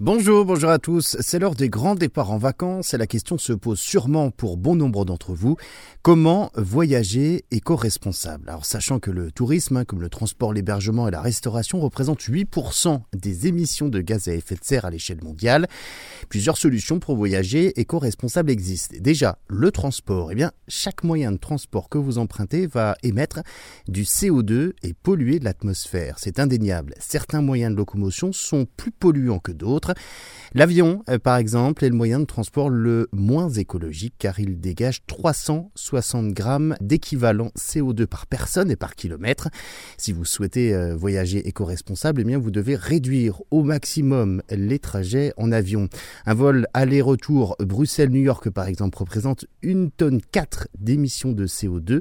Bonjour, bonjour à tous. C'est l'heure des grands départs en vacances et la question se pose sûrement pour bon nombre d'entre vous. Comment voyager éco-responsable? Alors sachant que le tourisme, hein, comme le transport, l'hébergement et la restauration, représentent 8% des émissions de gaz à effet de serre à l'échelle mondiale, plusieurs solutions pour voyager éco-responsable existent. Déjà, le transport. Eh bien, chaque moyen de transport que vous empruntez va émettre du CO2 et polluer l'atmosphère. C'est indéniable. Certains moyens de locomotion sont plus polluants que d'autres. L'avion, euh, par exemple, est le moyen de transport le moins écologique car il dégage 360 grammes d'équivalent CO2 par personne et par kilomètre. Si vous souhaitez euh, voyager éco-responsable, eh bien vous devez réduire au maximum les trajets en avion. Un vol aller-retour Bruxelles-New York, par exemple, représente une tonne 4 d'émissions de CO2,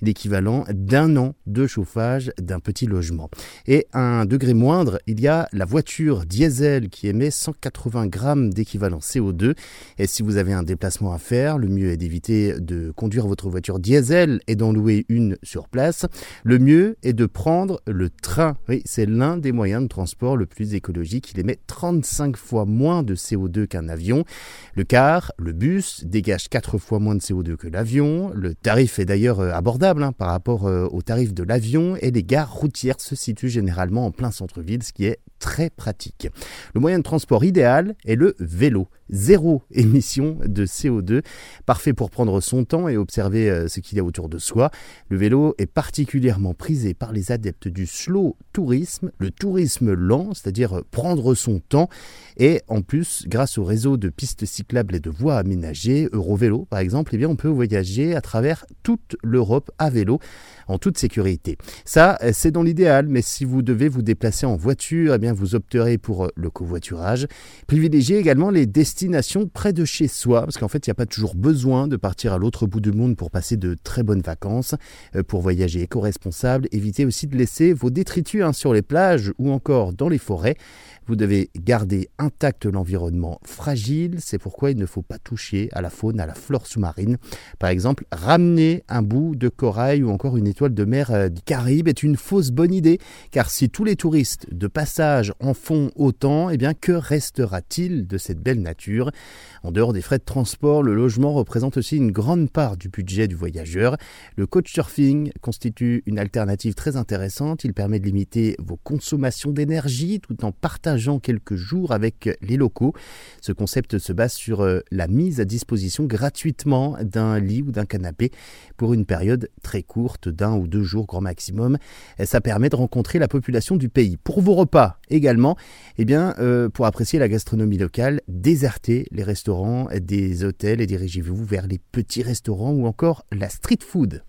l'équivalent d'un an de chauffage d'un petit logement. Et à un degré moindre, il y a la voiture diesel qui émet 180 grammes d'équivalent CO2. Et si vous avez un déplacement à faire, le mieux est d'éviter de conduire votre voiture diesel et d'en louer une sur place. Le mieux est de prendre le train. Oui, c'est l'un des moyens de transport le plus écologique. Il émet 35 fois moins de CO2 qu'un avion. Le car, le bus dégage 4 fois moins de CO2 que l'avion. Le tarif est d'ailleurs euh, abordable hein, par rapport euh, au tarif de l'avion et les gares routières se situent généralement en plein centre-ville, ce qui est très pratique. Le moyen de transport idéal est le vélo. Zéro émission de CO2, parfait pour prendre son temps et observer euh, ce qu'il y a autour de soi. Le vélo est particulièrement prisé par les adeptes du slow tourisme, le tourisme lent, c'est-à-dire prendre son temps. Et en plus, grâce au réseau de pistes cyclables et de voies aménagées, Eurovélo par exemple, eh bien, on peut voyager à travers toute l'Europe à vélo en toute sécurité. Ça, c'est dans l'idéal, mais si vous devez vous déplacer en voiture, eh bien, vous opterez pour le covoiturage. Privilégiez également les destinations près de chez soi, parce qu'en fait, il n'y a pas toujours besoin de partir à l'autre bout du monde pour passer de très bonnes vacances. Euh, pour voyager éco-responsable, évitez aussi de laisser vos détritus hein, sur les plages ou encore dans les forêts. Vous devez garder intact l'environnement fragile, c'est pourquoi il ne faut pas toucher à la faune, à la flore sous-marine. Par exemple, ramener un bout de corail ou encore une étoile de mer euh, du Caraïbe est une fausse bonne idée, car si tous les touristes de passage en font autant, eh bien que restera-t-il de cette belle nature? En dehors des frais de transport, le logement représente aussi une grande part du budget du voyageur. Le couchsurfing constitue une alternative très intéressante, il permet de limiter vos consommations d'énergie tout en partageant quelques jours avec les locaux. Ce concept se base sur euh, la mise à disposition gratuitement d'un lit ou d'un canapé pour une période très courte d'un ou deux jours grand maximum. Ça permet de rencontrer la population du pays. Pour vos repas également, eh bien, euh, pour apprécier la gastronomie locale, les restaurants des hôtels et dirigez-vous vers les petits restaurants ou encore la street food.